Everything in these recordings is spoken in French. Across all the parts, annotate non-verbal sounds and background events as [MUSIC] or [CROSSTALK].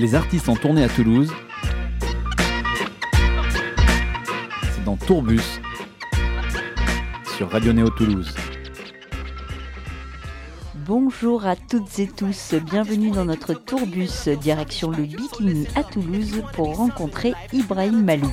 Les artistes en tournée à Toulouse. C'est dans Tourbus sur Radio Néo Toulouse. Bonjour à toutes et tous, bienvenue dans notre tourbus direction le Bikini à Toulouse pour rencontrer Ibrahim Malou.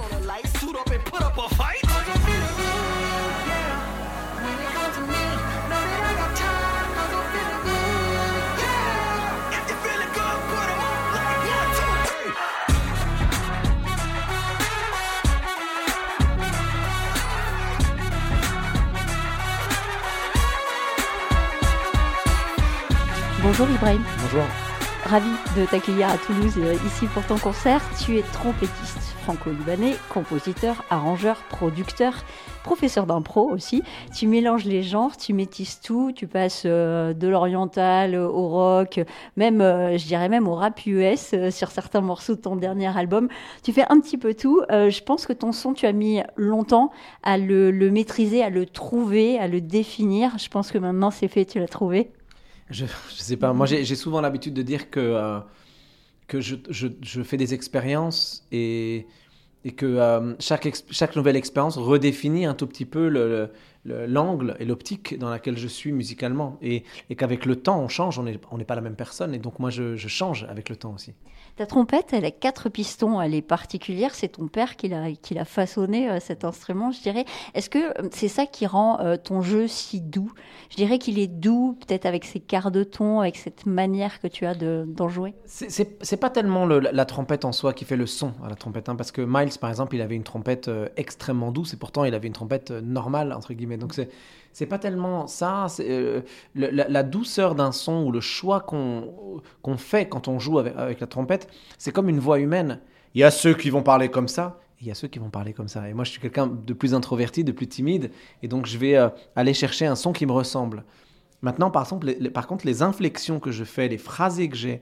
Bonjour Ibrahim. Bonjour. Ravi de t'accueillir à Toulouse euh, ici pour ton concert. Tu es trompettiste franco-libanais, compositeur, arrangeur, producteur, professeur d'impro aussi. Tu mélanges les genres, tu métisses tout, tu passes euh, de l'oriental au rock, même, euh, je dirais même au rap US sur certains morceaux de ton dernier album. Tu fais un petit peu tout. je pense que ton son, tu as mis longtemps à le, le maîtriser, à le trouver, à le définir. Je pense que maintenant c'est fait, tu l'as trouvé. Je, ne sais pas. Moi, j'ai souvent l'habitude de dire que, euh, que je, je, je, fais des expériences et, et que euh, chaque, chaque nouvelle expérience redéfinit un tout petit peu l'angle le, et l'optique dans laquelle je suis musicalement. Et, et qu'avec le temps, on change, on n'est on pas la même personne. Et donc, moi, je, je change avec le temps aussi. Ta trompette, elle a quatre pistons, elle est particulière. C'est ton père qui l'a, façonné euh, cet instrument, je dirais. Est-ce que euh, c'est ça qui rend euh, ton jeu si doux? Je dirais qu'il est doux, peut-être avec ses quarts de ton, avec cette manière que tu as de, d'en jouer? C'est, c'est, pas tellement la, trompette en soi qui fait le son à la trompette, hein, parce que Miles, par exemple, il avait une trompette extrêmement douce et pourtant il avait une trompette normale entre guillemets. Donc c'est c'est pas tellement ça. Euh, la, douceur d'un son ou le choix qu'on, fait quand on joue avec, la trompette, c'est comme une voix humaine. Il y a ceux qui vont parler comme ça, il y a ceux qui vont parler comme ça. Et moi, je suis quelqu'un de plus introverti, de plus timide, et donc je vais euh, aller chercher un son qui me ressemble. Maintenant, par, contre, les inflexions que je fais, les phrasés que j'ai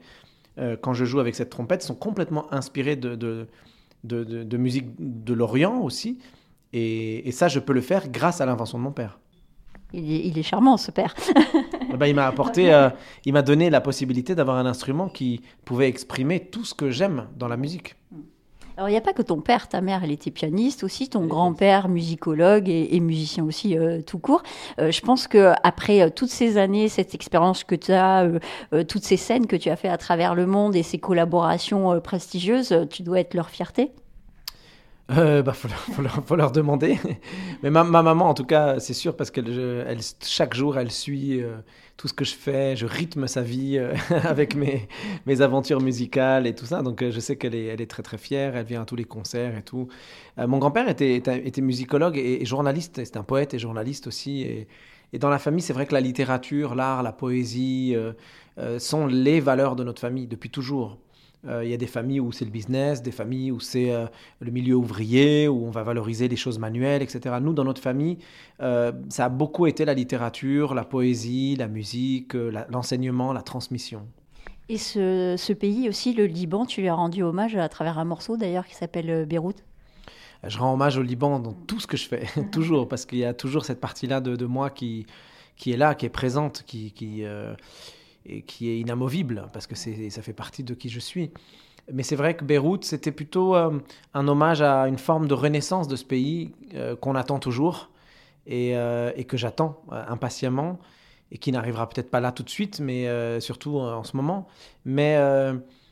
euh, quand je joue avec cette trompette sont complètement inspirées de, musique de l'Orient aussi. et, ça, je peux le faire grâce à l'invention de mon père. Il est, charmant, ce père. [LAUGHS] Eh ben, il m'a apporté, euh, il m'a donné la possibilité d'avoir un instrument qui pouvait exprimer tout ce que j'aime dans la musique. Alors, il n'y a pas que ton père, ta mère, elle était pianiste aussi, ton grand-père, musicologue et, musicien aussi, euh, tout court. Euh, je pense que après toutes ces années, cette expérience que tu as, toutes ces scènes que tu as fait à travers le monde et ces collaborations prestigieuses, tu dois être leur fierté euh, bah, faut, leur, demander. Mais ma, maman, en tout cas, c'est sûr, parce que elle, chaque jour, elle suit euh, tout ce que je fais. Je rythme sa vie euh, [LAUGHS] avec mes, mes aventures musicales et tout ça. Donc, je sais qu'elle est, elle est très, très fière. Elle vient à tous les concerts et tout. mon grand-père était, était, musicologue et, journaliste. C'est un poète et journaliste aussi. Et dans la famille, c'est vrai que la littérature, l'art, la poésie sont les valeurs de notre famille depuis toujours. Euh, il y a des familles où c'est le business, des familles où c'est euh, le milieu ouvrier, où on va valoriser les choses manuelles, etc. Nous, dans notre famille, euh, ça a beaucoup été la littérature, la poésie, la musique, l'enseignement, la, transmission. Et ce, ce, pays aussi, le Liban, tu lui as rendu hommage à travers un morceau d'ailleurs qui s'appelle Beyrouth? Je rends hommage au Liban dans tout ce que je fais, [LAUGHS] toujours, parce qu'il y a toujours cette partie-là de, de, moi qui, qui est là, qui est présente, qui, qui, et qui est inamovible parce que ça fait partie de qui je suis. Mais c'est vrai que Beyrouth, c'était plutôt euh, un hommage à une forme de renaissance de ce pays euh, qu'on attend toujours et, euh, et que j'attends impatiemment et qui n'arrivera peut-être pas là tout de suite, mais surtout en ce moment. Mais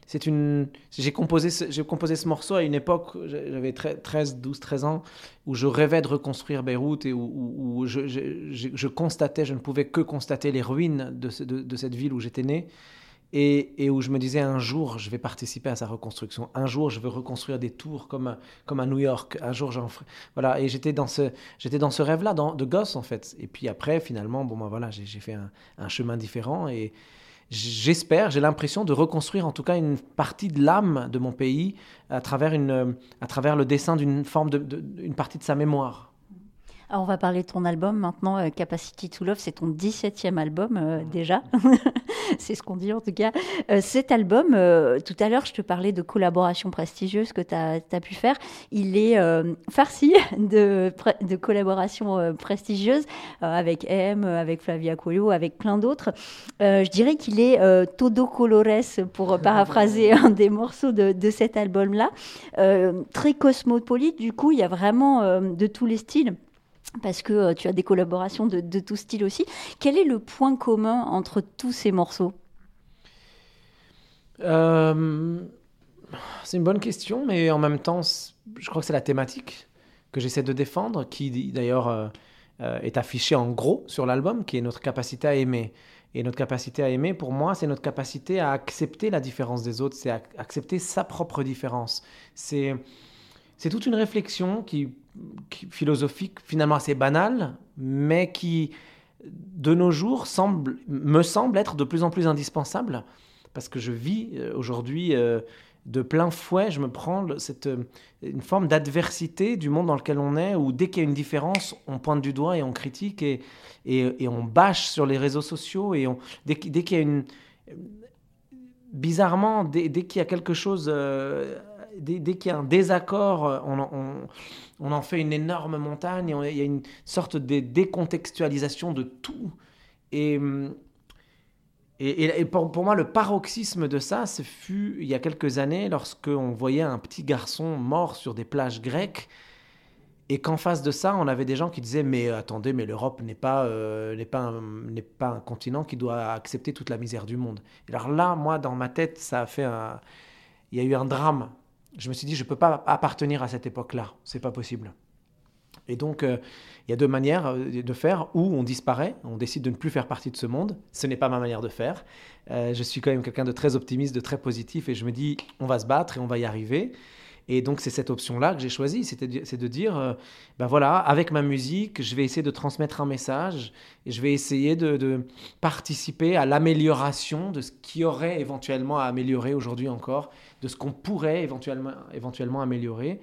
c'est une j'ai composé ce, j'ai composé ce morceau à une époque j'avais 13 12 13 ans où je rêvais de reconstruire Beyrouth et où, je, je, constatais je ne pouvais que constater les ruines de, cette ville où j'étais né et, où je me disais un jour je vais participer à sa reconstruction. Un jour je veux reconstruire des tours comme comme à New York. Un jour j'en ferai voilà. Et j'étais dans ce j'étais dans ce rêve là de gosse en fait. Et puis après finalement bon ben voilà j'ai fait un, un chemin différent et j'espère, j'ai l'impression de reconstruire en tout cas une partie de l'âme de mon pays à travers, une, à travers le dessin d'une forme de, partie de sa mémoire. Alors, on va parler de ton album maintenant, euh, Capacity to Love, c'est ton 17e album euh, déjà, [LAUGHS] c'est ce qu'on dit en tout cas. Euh, cet album, tout à l'heure je te parlais de collaborations prestigieuses que tu as, pu faire, il est farci [LAUGHS] de, de collaborations prestigieuses avec M, avec Flavia Coelho, avec plein d'autres. je dirais qu'il est todo colores, pour paraphraser un des morceaux de, de cet album-là. très cosmopolite, du coup, il y a vraiment de tous les styles parce que euh, tu as des collaborations de, tout style aussi. Quel est le point commun entre tous ces morceaux? Euh, C'est une bonne question, mais en même temps, je crois que c'est la thématique que j'essaie de défendre, qui d'ailleurs euh, est affichée en gros sur l'album, qui est notre capacité à aimer. Et notre capacité à aimer, pour moi, c'est notre capacité à accepter la différence des autres, c'est accepter sa propre différence. C'est c'est toute une réflexion qui, philosophique finalement assez banale, mais qui de nos jours semble, me semble être de plus en plus indispensable parce que je vis euh, aujourd'hui euh, de plein fouet, je me prends cette, euh, une forme d'adversité du monde dans lequel on est, où dès qu'il y a une différence, on pointe du doigt et on critique et, et, on bâche sur les réseaux sociaux. Et on, dès, dès qu'il y a une. Bizarrement, dès, dès qu'il y a quelque chose dès, qu'il y a un désaccord, euh, on, en fait une énorme montagne, et il y a une sorte de décontextualisation de tout. Et, et, pour, moi, le paroxysme de ça, ce fut il y a quelques années, lorsqu'on voyait un petit garçon mort sur des plages grecques, et qu'en face de ça, on avait des gens qui disaient mais attendez, mais l'Europe n'est pas euh, pas pas un continent qui doit accepter toute la misère du monde. Et alors là, moi, dans ma tête, ça a fait un, il y a eu un drame je me suis dit, je ne peux pas appartenir à cette époque-là. C'est pas possible. Et donc, euh, il y a deux manières euh, de faire. Ou on disparaît, on décide de ne plus faire partie de ce monde. Ce n'est pas ma manière de faire. Euh, je suis quand même quelqu'un de très optimiste, de très positif, et je me dis, on va se battre et on va y arriver. Et donc, c'est cette option-là que j'ai choisie, c'est de dire, ben voilà, avec ma musique, je vais essayer de transmettre un message, et je vais essayer de, de participer à l'amélioration de ce qui aurait éventuellement à améliorer aujourd'hui encore de ce qu'on pourrait éventuellement, éventuellement améliorer.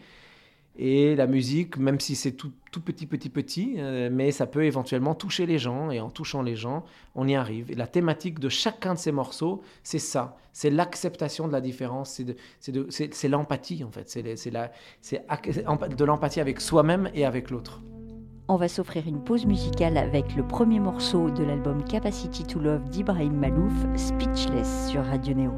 Et la musique, même si c'est tout, tout, petit, petit, petit, euh, mais ça peut éventuellement toucher les gens, et en touchant les gens, on y arrive. Et la thématique de chacun de ces morceaux, c'est ça, c'est l'acceptation de la différence, c'est l'empathie en fait, c'est de l'empathie avec soi-même et avec l'autre. On va s'offrir une pause musicale avec le premier morceau de l'album Capacity to Love d'Ibrahim Malouf, Speechless sur Radio Neo.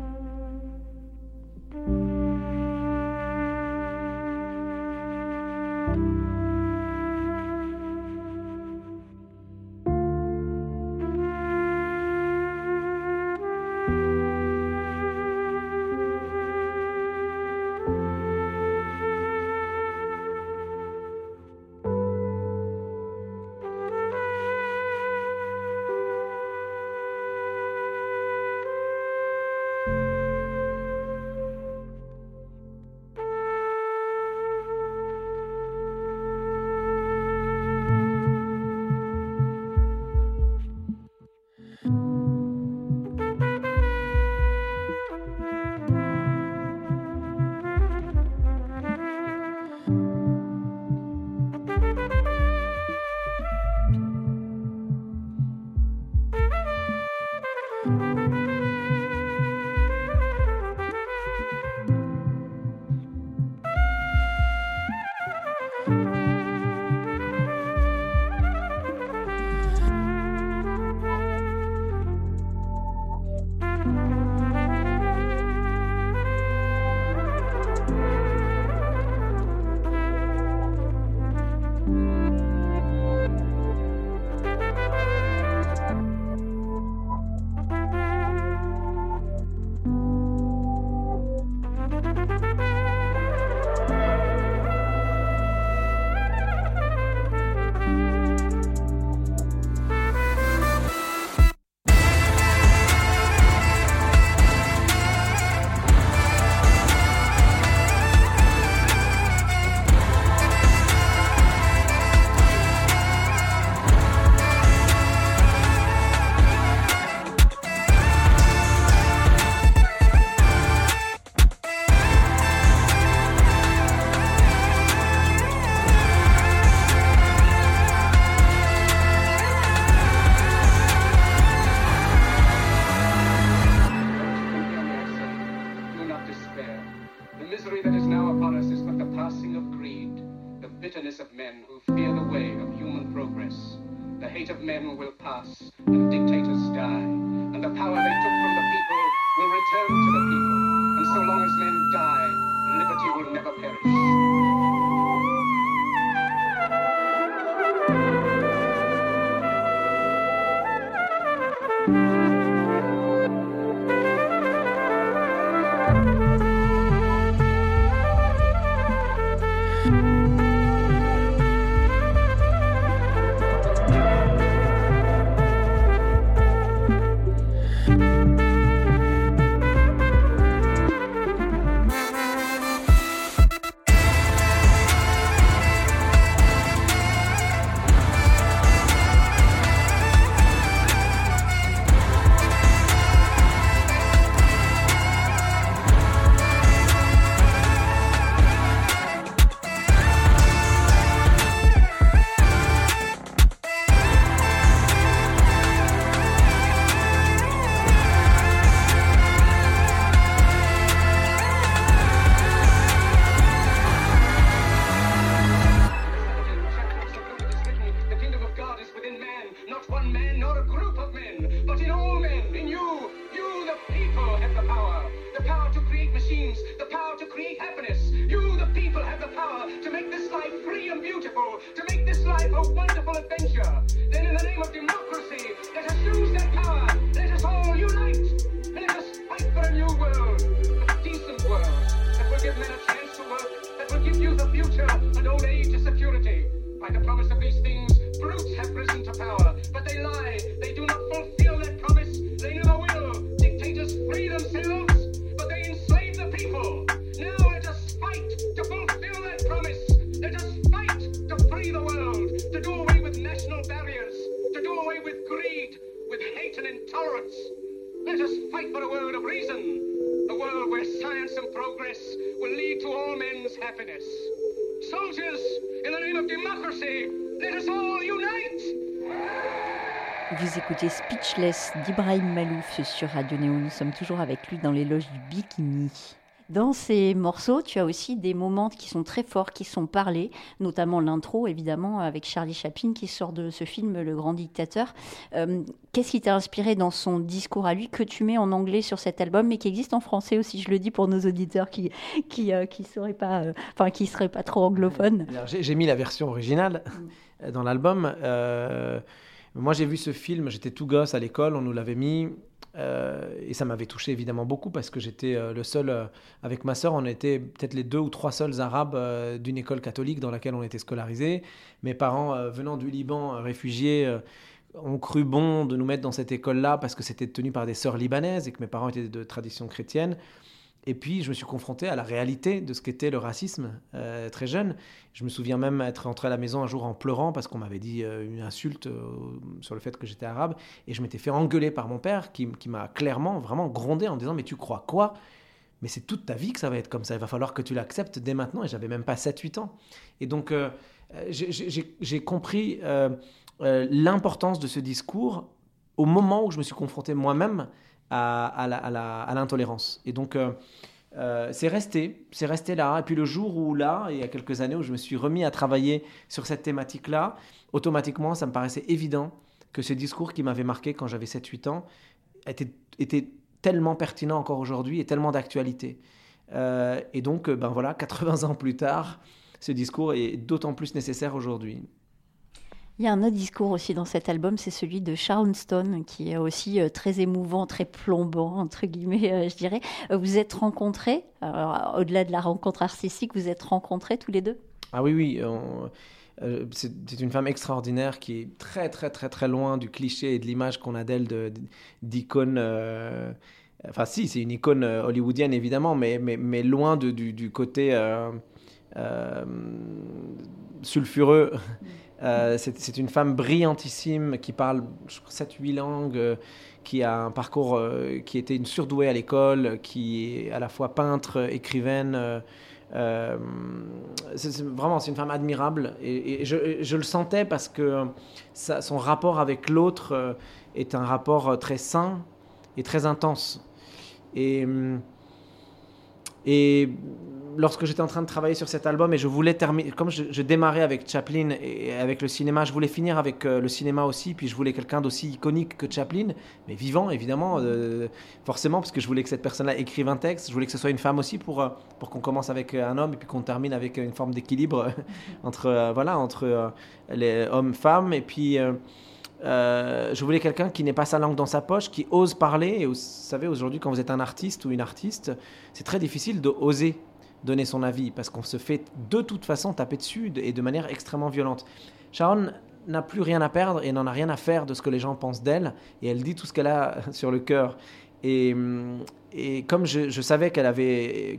D'Ibrahim Malouf sur Radio Néo. Nous sommes toujours avec lui dans les loges du Bikini. Dans ces morceaux, tu as aussi des moments qui sont très forts, qui sont parlés, notamment l'intro, évidemment, avec Charlie Chaplin qui sort de ce film, Le Grand Dictateur. Euh, Qu'est-ce qui t'a inspiré dans son discours à lui, que tu mets en anglais sur cet album, mais qui existe en français aussi, je le dis pour nos auditeurs qui qui, euh, qui seraient pas, euh, enfin qui seraient pas trop anglophones. J'ai mis la version originale euh, dans l'album. Moi, j'ai vu ce film, j'étais tout gosse à l'école, on nous l'avait mis. euh, et ça m'avait touché évidemment beaucoup parce que j'étais euh, le seul, euh, avec ma sœur, on était peut-être les deux ou trois seuls arabes d'une école catholique dans laquelle on était scolarisés. Mes parents, venant du Liban, réfugiés, ont cru bon de nous mettre dans cette école-là parce que c'était tenu par des sœurs libanaises et que mes parents étaient de tradition chrétienne. Et puis, je me suis confronté à la réalité de ce qu'était le racisme euh, très jeune. Je me souviens même être rentré à la maison un jour en pleurant parce qu'on m'avait dit euh, une insulte euh, sur le fait que j'étais arabe. Et je m'étais fait engueuler par mon père qui, m'a clairement, vraiment grondé en disant Mais tu crois quoi? Mais c'est toute ta vie que ça va être comme ça. Il va falloir que tu l'acceptes dès maintenant. Et j'avais même pas 7-8 ans. Et donc, j'ai- compris l'importance de ce discours au moment où je me suis confronté moi-même à, l'intolérance. Et donc, euh, euh, c'est resté, c'est resté là. Et puis le jour où là, il y a quelques années, où je me suis remis à travailler sur cette thématique-là, automatiquement, ça me paraissait évident que ce discours qui m'avait marqué quand j'avais 7-8 ans était, tellement pertinent encore aujourd'hui et tellement d'actualité. Euh, et donc, ben voilà, 80 ans plus tard, ce discours est d'autant plus nécessaire aujourd'hui. Il y a un autre discours aussi dans cet album, c'est celui de Sharon Stone, qui est aussi euh, très émouvant, très plombant, entre guillemets, euh, je dirais. Euh, Vous êtes rencontrés, au-delà de la rencontre artistique, vous êtes rencontrés tous les deux? Ah oui, oui. c'est une femme extraordinaire qui est très, très, très, très loin du cliché et de l'image qu'on a d'elle de- d'icône. Enfin, si, c'est une icône hollywoodienne, évidemment, mais, mais, loin du, côté sulfureux. [LAUGHS] Euh, c'est une femme brillantissime qui parle 7-8 langues, euh, qui a un parcours euh, qui était une surdouée à l'école, qui est à la fois peintre, écrivaine. euh, euh, vraiment, c'est une femme admirable et, je, le sentais parce que son rapport avec l'autre euh, est un rapport euh, très sain et très intense. Et, hum, et lorsque j'étais en train de travailler sur cet album et je voulais terminer, comme je, démarrais avec Chaplin et avec le cinéma, je voulais finir avec euh, le cinéma aussi, puis je voulais quelqu'un d'aussi iconique que Chaplin, mais vivant évidemment, euh, forcément, parce que je voulais que cette personne-là écrive un texte, je voulais que ce soit une femme aussi pour, euh, pour qu'on commence avec un homme et puis qu'on termine avec une forme d'équilibre [LAUGHS] entre, voilà, entre les hommes-femmes, et puis... je voulais quelqu'un qui n'ait pas sa langue dans sa poche, qui ose parler. Et vous savez, aujourd'hui, quand vous êtes un artiste ou une artiste, c'est très difficile de oser donner son avis parce qu'on se fait de toute façon taper dessus de- et de manière extrêmement violente. Sharon n'a plus rien à perdre et n'en a rien à faire de ce que les gens pensent d'elle et elle dit tout ce qu'elle a [LAUGHS] sur le cœur. Et, hum, et comme je, savais qu'elle avait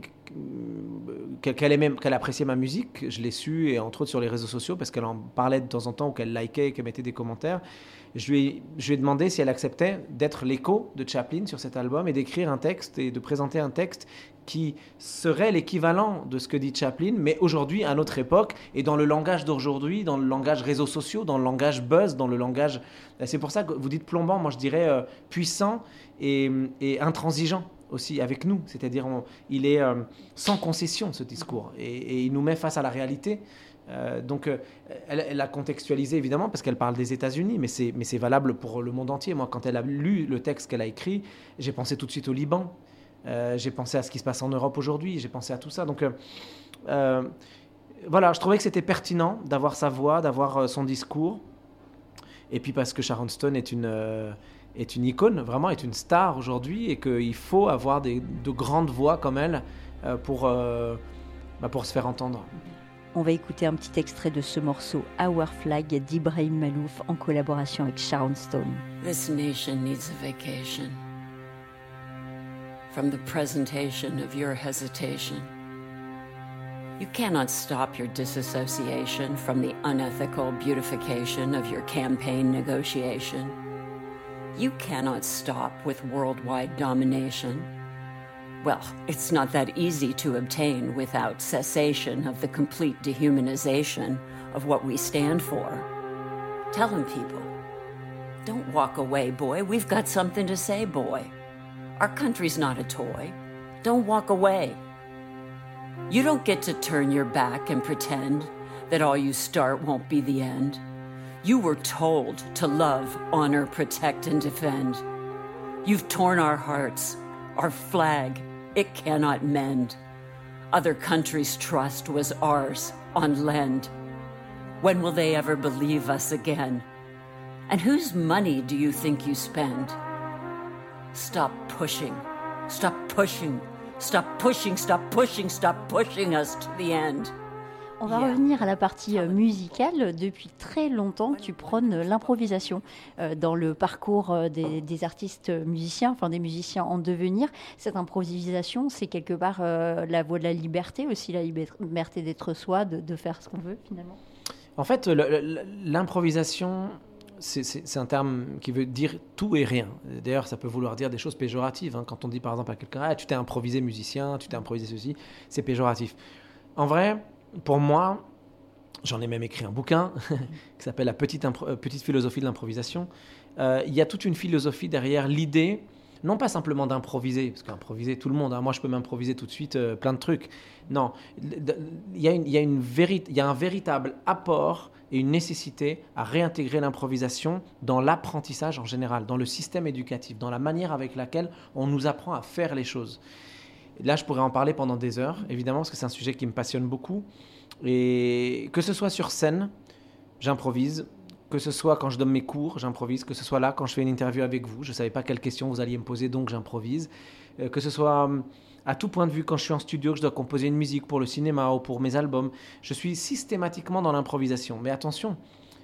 qu'elle aimait, qu'elle appréciait ma musique, je l'ai su et entre autres sur les réseaux sociaux parce qu'elle en parlait de temps en temps ou qu'elle likait, qu'elle mettait des commentaires. Je lui, je lui ai demandé si elle acceptait d'être l'écho de Chaplin sur cet album et d'écrire un texte et de présenter un texte qui serait l'équivalent de ce que dit Chaplin, mais aujourd'hui, à notre époque, et dans le langage d'aujourd'hui, dans le langage réseaux sociaux, dans le langage buzz, dans le langage... C'est pour ça que vous dites plombant, moi je dirais euh, puissant et, intransigeant aussi avec nous. C'est-à-dire, il est euh, sans concession, ce discours, et, il nous met face à la réalité. Euh, donc, elle, elle a contextualisé évidemment parce qu'elle parle des États-Unis, mais c'est valable pour le monde entier. Moi, quand elle a lu le texte qu'elle a écrit, j'ai pensé tout de suite au Liban. Euh, j'ai pensé à ce qui se passe en Europe aujourd'hui. J'ai pensé à tout ça. Donc, euh, euh, voilà, je trouvais que c'était pertinent d'avoir sa voix, d'avoir son discours. Et puis parce que Sharon Stone est une euh, est une icône, vraiment est une star aujourd'hui, et qu'il faut avoir des, de grandes voix comme elle euh, pour euh, bah, pour se faire entendre. On va écouter un petit extrait de ce morceau Our Flag d'Ibrahim Malouf en collaboration avec Sharon Stone. This nation needs a vacation from the presentation of your hesitation. You cannot stop your disassociation from the unethical beautification of your campaign negotiation. You cannot stop with worldwide domination. Well, it's not that easy to obtain without cessation of the complete dehumanization of what we stand for. Tell him, people. Don't walk away, boy. We've got something to say, boy. Our country's not a toy. Don't walk away. You don't get to turn your back and pretend that all you start won't be the end. You were told to love, honor, protect, and defend. You've torn our hearts, our flag, it cannot mend. Other countries' trust was ours on lend. When will they ever believe us again? And whose money do you think you spend? Stop pushing. Stop pushing. Stop pushing. Stop pushing. Stop pushing us to the end. On va revenir à la partie euh, musicale. Depuis très longtemps, tu prônes l'improvisation euh, dans le parcours euh, des, des artistes musiciens, enfin des musiciens en devenir. Cette improvisation, c'est quelque part la voie de la liberté, aussi la liber- liberté d'être soi, de, de faire ce qu'on veut finalement. En fait, l'improvisation, c'est- un terme qui veut dire tout et rien. D'ailleurs, ça peut vouloir dire des choses péjoratives. hein. Quand on dit par exemple à quelqu'un ah, Tu t'es improvisé musicien, tu t'es improvisé ceci, c'est péjoratif. En vrai, pour moi, j'en ai même écrit un bouquin [LAUGHS] qui s'appelle La petite, euh, petite philosophie de l'improvisation. Euh, Il y a toute une philosophie derrière l'idée, non pas simplement d'improviser, parce qu'improviser tout le monde, hein. moi je peux m'improviser tout de suite euh, plein de trucs. Non, il y, a il y a un véritable apport et une nécessité à réintégrer l'improvisation dans l'apprentissage en général, dans le système éducatif, dans la manière avec laquelle on nous apprend à faire les choses. Là, je pourrais en parler pendant des heures, évidemment, parce que c'est un sujet qui me passionne beaucoup. Et que ce soit sur scène, j'improvise. Que ce soit quand je donne mes cours, j'improvise. Que ce soit là, quand je fais une interview avec vous, je ne savais pas quelles questions vous alliez me poser, donc j'improvise. Euh, que ce soit hum, à tout point de vue, quand je suis en studio, que je dois composer une musique pour le cinéma ou pour mes albums, je suis systématiquement dans l'improvisation. Mais attention,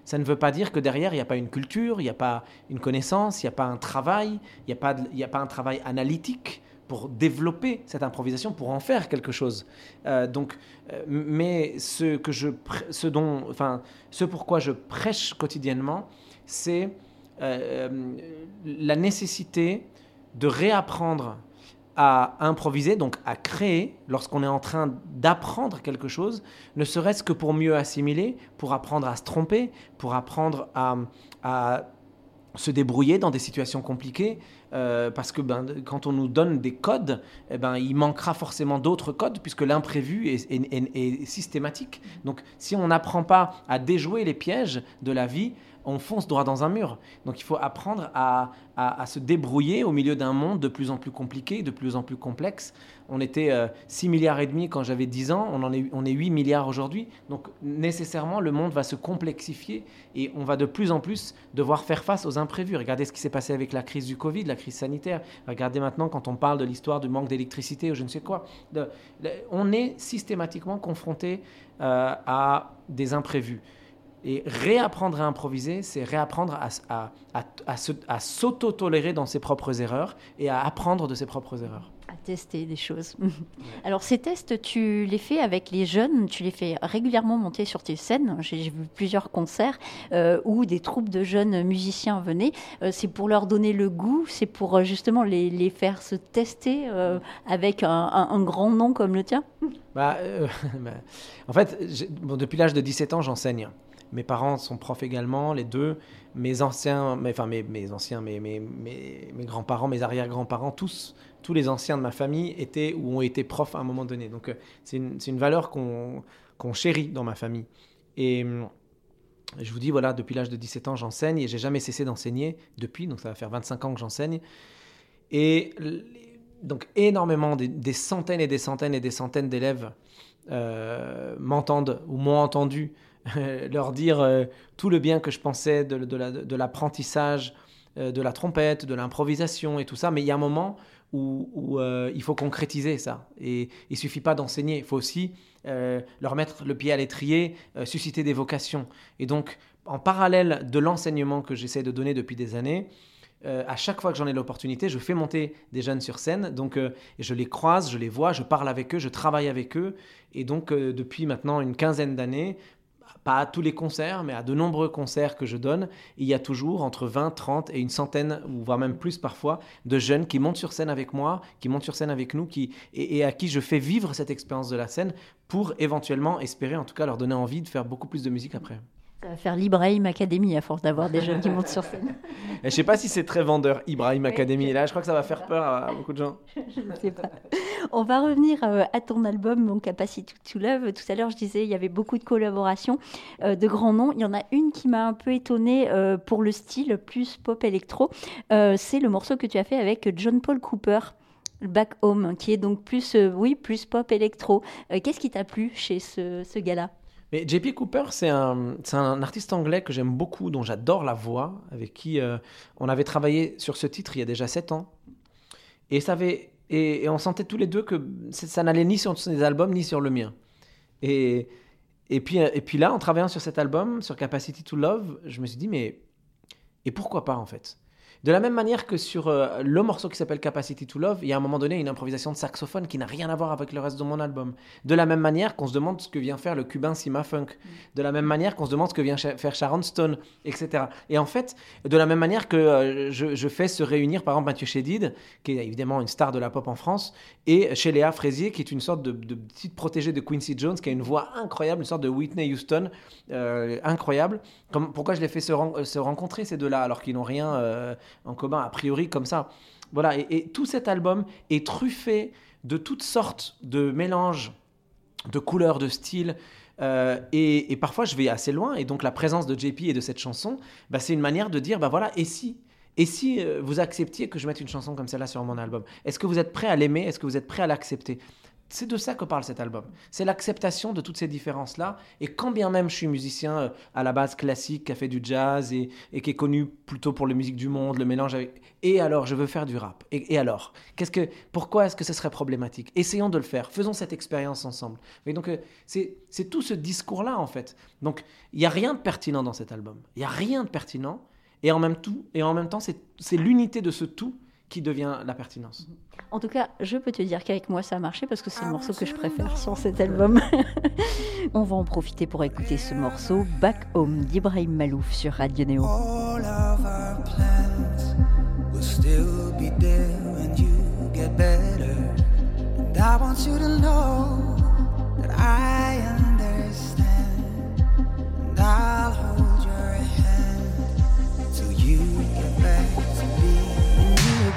ça ne veut pas dire que derrière, il n'y a pas une culture, il n'y a pas une connaissance, il n'y a pas un travail, il n'y a pas un travail analytique pour développer cette improvisation, pour en faire quelque chose. Euh, donc, euh, mais ce que je, ce dont, enfin, ce pourquoi je prêche quotidiennement, c'est euh, la nécessité de réapprendre à improviser, donc à créer, lorsqu'on est en train d'apprendre quelque chose, ne serait-ce que pour mieux assimiler, pour apprendre à se tromper, pour apprendre à se débrouiller dans des situations compliquées euh, parce que ben, quand on nous donne des codes, eh ben, il manquera forcément d'autres codes puisque l'imprévu est, systématique. Donc si on n'apprend pas à déjouer les pièges de la vie, on fonce droit dans un mur. Donc il faut apprendre à, se débrouiller au milieu d'un monde de plus en plus compliqué, de plus en plus complexe. On était euh, 6 milliards et demi quand j'avais 10 ans, on, en est, on est 8 milliards aujourd'hui. Donc nécessairement, le monde va se complexifier et on va de plus en plus devoir faire face aux imprévus. Regardez ce qui s'est passé avec la crise du Covid, la crise sanitaire. Regardez maintenant quand on parle de l'histoire du manque d'électricité ou je ne sais quoi. On est systématiquement confronté euh, à des imprévus. Et réapprendre à improviser, c'est réapprendre à, à, à s'auto-tolérer dans ses propres erreurs et à apprendre de ses propres erreurs. À tester des choses. [LAUGHS] Alors ces tests, tu les fais avec les jeunes, tu les fais régulièrement monter sur tes scènes. J'ai vu plusieurs concerts euh, où des troupes de jeunes musiciens venaient. Euh, c'est pour leur donner le goût, c'est pour euh, justement les, les faire se tester avec un, un- un grand nom comme le tien? Bah, [LAUGHS] bah, en fait, bon, depuis l'âge de 17 ans, j'enseigne. Mes parents sont profs également, les deux. Mes anciens, enfin mes, mes anciens, mes, mes, mes, grands-parents, mes arrière-grands-parents, tous, tous les anciens de ma famille étaient ou ont été profs à un moment donné. Donc euh, c'est une, une valeur qu'on qu'on chérit dans ma famille. Et hum, je vous dis, voilà, depuis l'âge de 17 ans, j'enseigne et j'ai jamais cessé d'enseigner depuis. Donc ça va faire 25 ans que j'enseigne. Et donc énormément, des, des centaines et des centaines et des centaines d'élèves euh, m'entendent ou m'ont entendu [LAUGHS] leur dire euh, tout le bien que je pensais de, de la- de l'apprentissage, euh, de la trompette, de l'improvisation et tout ça. Mais il y a un moment où, euh, il faut concrétiser ça. Et il suffit pas d'enseigner, il faut aussi leur mettre le pied à l'étrier, susciter des vocations. Et donc, en parallèle de l'enseignement que j'essaie de donner depuis des années, à chaque fois que j'en ai l'opportunité, je fais monter des jeunes sur scène. Donc, je les croise, je les vois, je parle avec eux, je travaille avec eux. Et donc, depuis maintenant une quinzaine d'années, pas à tous les concerts, mais à de nombreux concerts que je donne, il y a toujours entre 20, 30 et une centaine, voire même plus parfois, de jeunes qui montent sur scène avec moi, qui montent sur scène avec nous, qui, et à qui je fais vivre cette expérience de la scène pour éventuellement espérer, en tout cas, leur donner envie de faire beaucoup plus de musique après. Ça va faire l'Ibrahim Academy à force d'avoir des jeunes qui montent sur scène. [LAUGHS] Et je sais pas si c'est très vendeur, Ibrahim Academy. là, je crois que ça va faire peur à, beaucoup de gens. [LAUGHS] Je ne sais pas. On va revenir euh, à ton album, mon Capacity to Love. Tout à l'heure, je disais, il y avait beaucoup de collaborations euh, de grands noms. Il y en a une qui m'a un peu étonnée euh, pour le style plus pop électro. C'est le morceau que tu as fait avec John Paul Cooper. Back Home, qui est donc plus, oui, plus pop électro. Qu'est-ce qui t'a plu chez ce, ce gars-là? Mais JP Cooper, c'est un, un artiste anglais que j'aime beaucoup, dont j'adore la voix, avec qui euh, on avait travaillé sur ce titre il y a déjà 7 ans. Et, ça avait, et, on sentait tous les deux que ça n'allait ni sur ses albums, ni sur le mien. Et, et, puis, et puis là, en travaillant sur cet album, sur Capacity to Love, je me suis dit, mais et pourquoi pas en fait? De la même manière que sur euh, le morceau qui s'appelle Capacity to Love, il y a à un moment donné une improvisation de saxophone qui n'a rien à voir avec le reste de mon album. De la même manière qu'on se demande ce que vient faire le cubain Sima Funk. De la même manière qu'on se demande ce que vient faire Sharon Stone, etc. Et en fait, de la même manière que euh, je, je fais se réunir par exemple Mathieu Chédid, qui est évidemment une star de la pop en France, et chez Léa Fraisier, qui est une sorte de, de petite protégée de Quincy Jones, qui a une voix incroyable, une sorte de Whitney Houston euh, incroyable. Comme, pourquoi je les fais se, ren- se rencontrer ces deux-là alors qu'ils n'ont rien en commun a priori comme ça Voilà, et, tout cet album est truffé de toutes sortes de mélanges de couleurs, de styles. euh, et, et parfois, je vais assez loin. Et donc, la présence de JP et de cette chanson, bah, c'est une manière de dire, bah voilà, et si et si euh, vous acceptiez que je mette une chanson comme celle-là sur mon album? Est-ce que vous êtes prêt à l'aimer? Est-ce que vous êtes prêt à l'accepter? C'est de ça que parle cet album. C'est l'acceptation de toutes ces différences-là. Et quand bien même je suis musicien euh, à la base classique, qui a fait du jazz et, qui est connu plutôt pour la musique du monde, le mélange avec... Et alors, je veux faire du rap. Et, alors? Qu'est-ce que, Pourquoi est-ce que ce serait problématique? Essayons de le faire. Faisons cette expérience ensemble. Donc, euh, c'est tout ce discours-là, en fait. Donc, il n'y a rien de pertinent dans cet album. Il n'y a rien de pertinent. Et en même, et en même temps, c'est l'unité de ce tout qui devient la pertinence. En tout cas, je peux te dire qu'avec moi, ça a marché parce que c'est le morceau que je préfère sur cet album. [LAUGHS] On va en profiter pour écouter ce morceau Back Home d'Ibrahim Malouf sur Radio Néo. All of our plans will still be there when you get better. And I want you to know that I understand. And I'll hold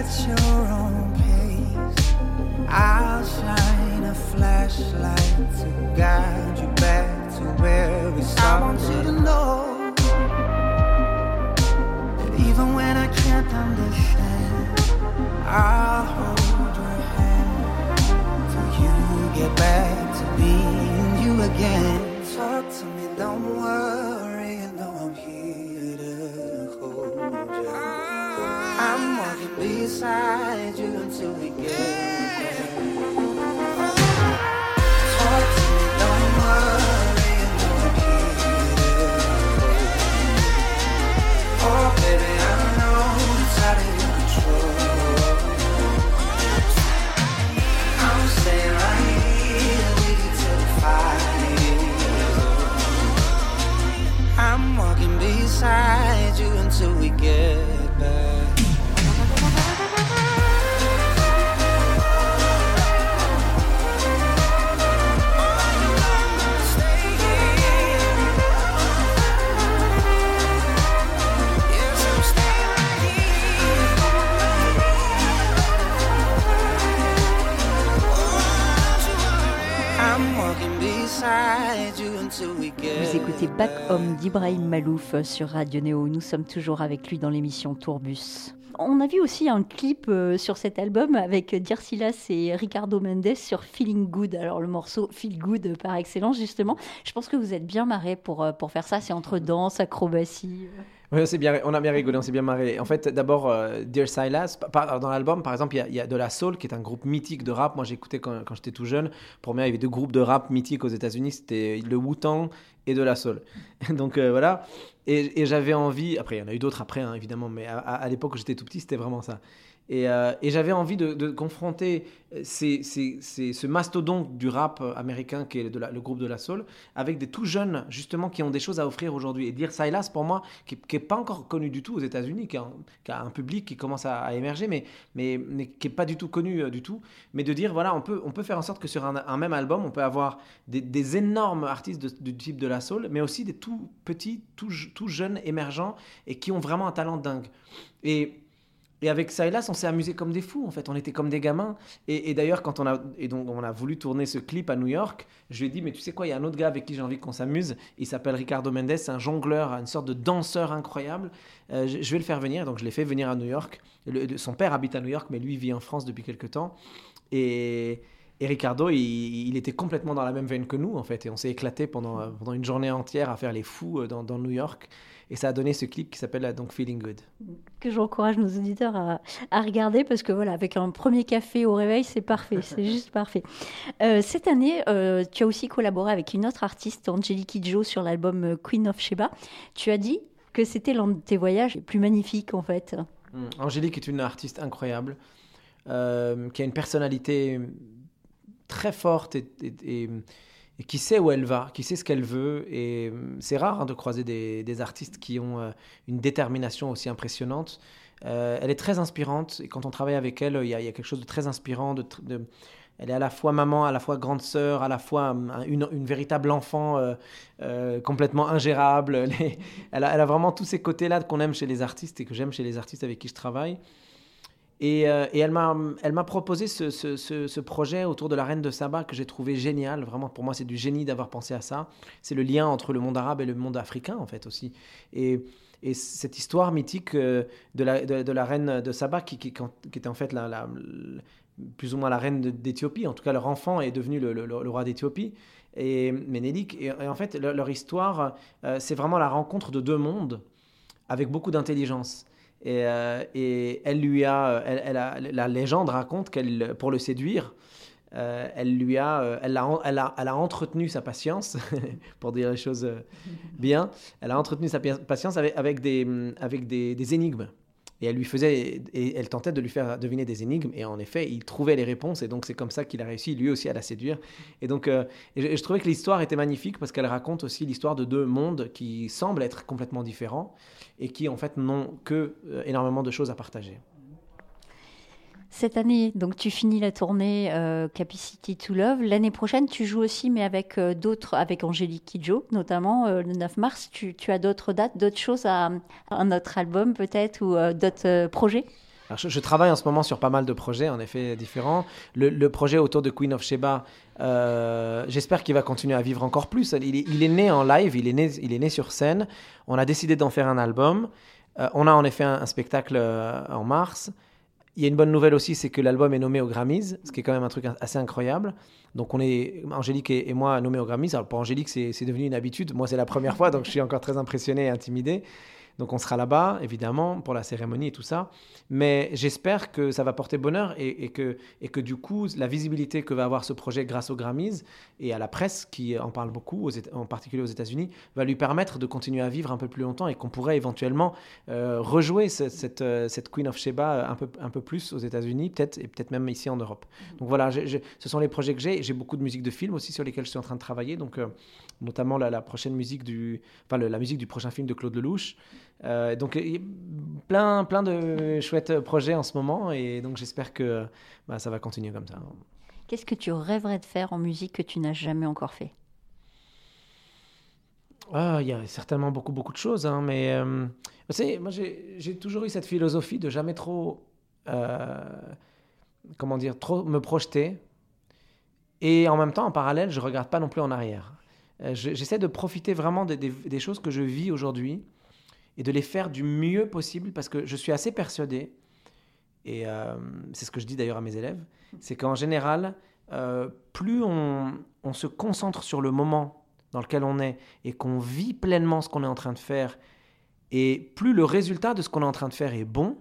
at your own pace. I'll shine a flashlight to guide you back to where we started. I want you to know that even when I can't understand, I'll hold your hand till you get back to being you again. Talk to me, don't worry, know I'm here to hold you. Beside you until we get. Don't worry. Oh, baby, I know it's out of your control. I'm staying right here till. I'm walking beside you until we get Vous écoutez Back Home d'Ibrahim Malouf sur Radio Néo. Nous sommes toujours avec lui dans l'émission Tourbus. On a vu aussi un clip euh, sur cet album avec Dir Silas et Ricardo Mendes sur Feeling Good. Alors le morceau Feel Good euh, par excellence justement. Je pense que vous êtes bien marré pour, euh, pour faire ça. C'est entre danse, acrobatie. Oui, c'est bien, on a bien rigolé, on s'est bien marré. En fait, d'abord, euh, Dear Silas, dans l'album, par exemple, il y a- De La Soul, qui est un groupe mythique de rap. Moi, j'écoutais quand, quand j'étais tout jeune. Pour moi, il y avait deux groupes de rap mythiques aux États-Unis c'était le Wu-Tang et De La Soul. [LAUGHS] Donc euh, voilà. Et, j'avais envie, après, il y en a eu d'autres après, hein, évidemment, mais à- à l'époque où j'étais tout petit, c'était vraiment ça. Et, euh, et j'avais envie de, confronter euh, ce mastodonte du rap américain qui est le groupe de la soul avec des tout jeunes justement qui ont des choses à offrir aujourd'hui. Et dire Silas pour moi qui n'est pas encore connu du tout aux États-Unis, qui, a un- public qui commence à, émerger, mais, qui n'est pas du tout connu euh, du tout. Mais de dire voilà, on peut, on peut faire en sorte que sur un, même album, on peut avoir des, énormes artistes du type de la soul, mais aussi des tout petits, tout, tout jeunes émergents et qui ont vraiment un talent dingue. Et et avec Silas, on s'est amusé comme des fous, en fait. On était comme des gamins. Et, et d'ailleurs, quand on a, et donc, on a voulu tourner ce clip à New York, je lui ai dit, mais tu sais quoi, il y a un autre gars avec qui j'ai envie qu'on s'amuse. Il s'appelle Ricardo Mendes, un jongleur, une sorte de danseur incroyable. Euh, je, vais le faire venir. Donc, je l'ai fait venir à New York. Son père habite à New York, mais lui vit en France depuis quelques temps. Et, et Ricardo, il, était complètement dans la même veine que nous, en fait. Et on s'est éclaté pendant, euh, pendant une journée entière à faire les fous euh, dans New York. Et ça a donné ce clip qui s'appelle euh, donc Feeling Good. Que j'encourage nos auditeurs à, à regarder parce que voilà, avec un premier café au réveil, c'est parfait. C'est [LAUGHS] juste parfait. Euh, cette année, euh, tu as aussi collaboré avec une autre artiste, Angelique Kidjo, sur l'album Queen of Sheba. Tu as dit que c'était l'un de tes voyages les plus magnifiques en fait. Mm. Angélique est une artiste incroyable, euh, qui a une personnalité très forte et, et- et- qui sait où elle va, qui sait ce qu'elle veut. Et mm, c'est rare hein, de croiser des, artistes qui ont euh, une détermination aussi impressionnante. Euh, elle est très inspirante et quand on travaille avec elle, il y a, quelque chose de très inspirant. Elle est à la fois maman, à la fois grande sœur, à la fois un- une, véritable enfant euh, complètement ingérable. [LAUGHS] Elle a vraiment tous ces côtés-là qu'on aime chez les artistes et que j'aime chez les artistes avec qui je travaille. Et, euh, et elle m'a proposé ce, ce- projet autour de la reine de Saba que j'ai trouvé génial. Vraiment, pour moi, c'est du génie d'avoir pensé à ça. C'est le lien entre le monde arabe et le monde africain, en fait, aussi. Et, et cette histoire mythique euh, de, la, de, la reine de Saba, qui, qui, qui était en fait la, la- plus ou moins la reine d'Éthiopie, en tout cas, leur enfant est devenu le, le- roi d'Éthiopie. Et et, en fait, leur, leur histoire, euh, c'est vraiment la rencontre de deux mondes avec beaucoup d'intelligence. Et, euh, et elle lui a, elle, elle a, la légende raconte qu'elle, pour le séduire, euh, elle lui a, euh, elle a, elle a, elle a entretenu sa patience, [LAUGHS] pour dire les choses euh, bien. Elle a entretenu sa patience avec, avec des, hum, avec des énigmes. Et elle lui faisait, et elle tentait de lui faire deviner des énigmes. Et en effet, il trouvait les réponses. Et donc, c'est comme ça qu'il a réussi, lui aussi, à la séduire. Et donc, euh, je trouvais que l'histoire était magnifique parce qu'elle raconte aussi l'histoire de deux mondes qui semblent être complètement différents et qui, en fait, n'ont que euh, énormément de choses à partager. Cette année, donc tu finis la tournée euh, Capacity to Love. L'année prochaine, tu joues aussi, mais avec euh, d'autres, avec Angélique Kidjo, notamment euh, le 9 mars. Tu, as d'autres dates, d'autres choses à, à un autre album peut-être ou euh, d'autres projets? Je, travaille en ce moment sur pas mal de projets, en effet, différents. Le, projet autour de Queen of Sheba, j'espère qu'il va continuer à vivre encore plus. Il est, né en live, il est né, sur scène. On a décidé d'en faire un album. On a en effet un, spectacle en mars. Il y a une bonne nouvelle aussi, c'est que l'album est nommé aux Grammys, ce qui est quand même un truc assez incroyable. Donc on est, Angélique et, moi, nommés aux Grammys. Alors pour Angélique, c'est c'est devenu une habitude. Moi, c'est la première fois, donc je suis encore très impressionné et intimidé. Donc on sera là-bas, évidemment, pour la cérémonie et tout ça. Mais j'espère que ça va porter bonheur et, et que, et que du coup, la visibilité que va avoir ce projet grâce aux Grammys et à la presse, qui en parle beaucoup, aux en particulier aux États-Unis, va lui permettre de continuer à vivre un peu plus longtemps et qu'on pourrait éventuellement euh, rejouer cette, euh, cette Queen of Sheba un peu, un peu plus aux États-Unis, peut-être, et peut-être même ici en Europe. Donc voilà, ce sont les projets que j'ai. J'ai beaucoup de musique de film aussi sur lesquels je suis en train de travailler. Donc, euh, notamment la, la prochaine musique du, enfin, le- la musique du prochain film de Claude Lelouch. Euh, donc il y a plein, plein de chouettes projets en ce moment et donc j'espère que bah, ça va continuer comme ça. Qu'est-ce que tu rêverais de faire en musique que tu n'as jamais encore fait? Ah, il y a certainement beaucoup, beaucoup de choses, hein, mais euh, vous savez, moi j'ai j'ai toujours eu cette philosophie de jamais trop, euh, comment dire, trop me projeter. Et en même temps, en parallèle, je regarde pas non plus en arrière. Euh, je- J'essaie de profiter vraiment des choses que je vis aujourd'hui et de les faire du mieux possible parce que je suis assez persuadé, et euh, c'est ce que je dis d'ailleurs à mes élèves, c'est qu'en général, euh, plus on, on se concentre sur le moment dans lequel on est et qu'on vit pleinement ce qu'on est en train de faire, et plus le résultat de ce qu'on est en train de faire est bon,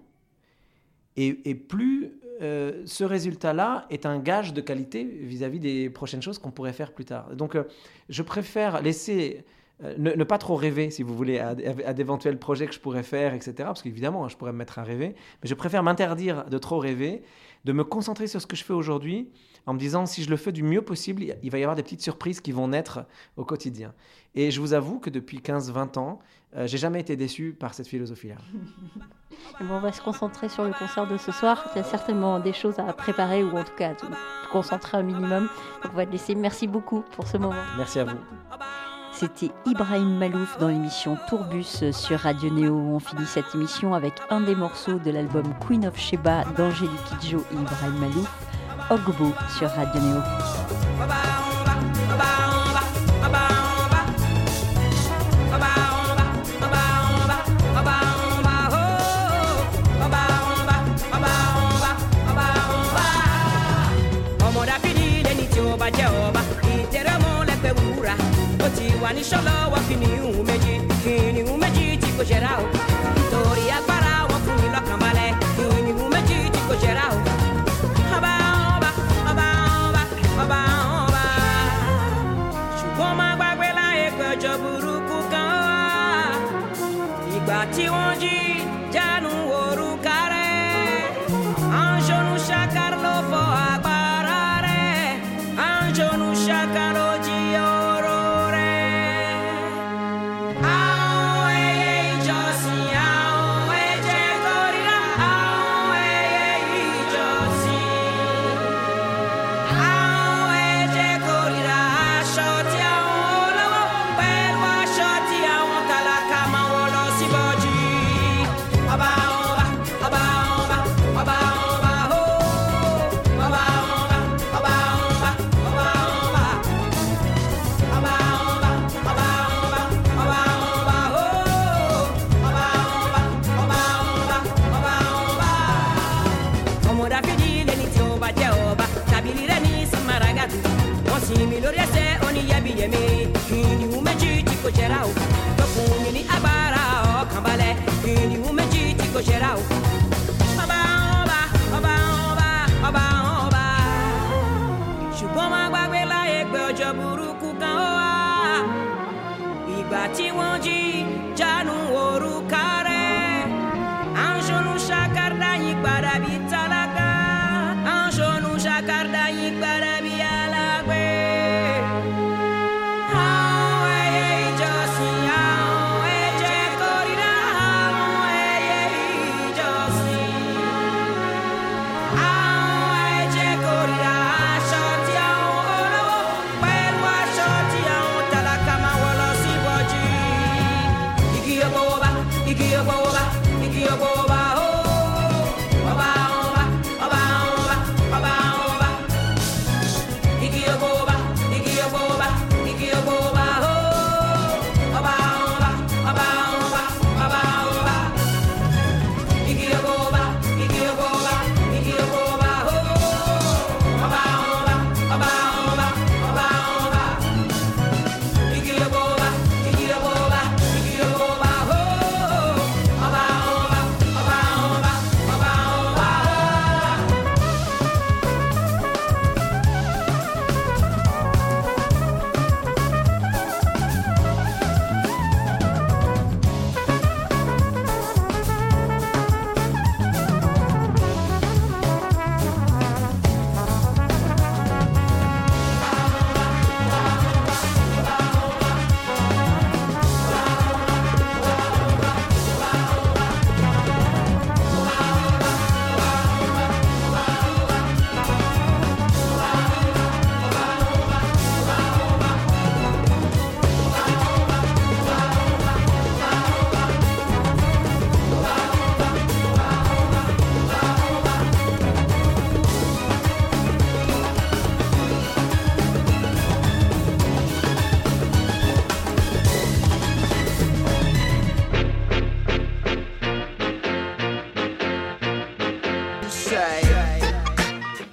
et, et plus euh, ce résultat-là est un gage de qualité vis-à-vis des prochaines choses qu'on pourrait faire plus tard. Donc euh, je préfère laisser... euh, ne, pas trop rêver, si vous voulez, à d'éventuels projets que je pourrais faire, etc. Parce qu'évidemment, hein, je pourrais me mettre à rêver. Mais je préfère m'interdire de trop rêver, de me concentrer sur ce que je fais aujourd'hui, en me disant, si je le fais du mieux possible, il y a- il va y avoir des petites surprises qui vont naître au quotidien. Et je vous avoue que depuis 15-20 ans, euh, j'ai jamais été déçu par cette philosophie-là. [LAUGHS] Ben, On va se concentrer sur le concert de ce soir. Tu as certainement des choses à préparer ou en tout cas à te concentrer un minimum. Donc on va te laisser. Merci beaucoup pour ce moment. Merci à vous. C'était Ibrahim Malouf dans l'émission Tourbus sur Radio Néo. On finit cette émission avec un des morceaux de l'album Queen of Sheba d'Angélique Kidjo et Ibrahim Malouf, Ogbo sur Radio Néo. Xodó, Apini, Umedi, Quini, Umedi, Tico Geral. Vitória, Pará, Afunila, Cambalé, Quini, Umedi, Tico Geral. Abaoba, abaoba, abaoba. Chugoma, Baguela, Eco, Jaburu, E Ibati, onde, já no ouro, caré. Anjo no chacá.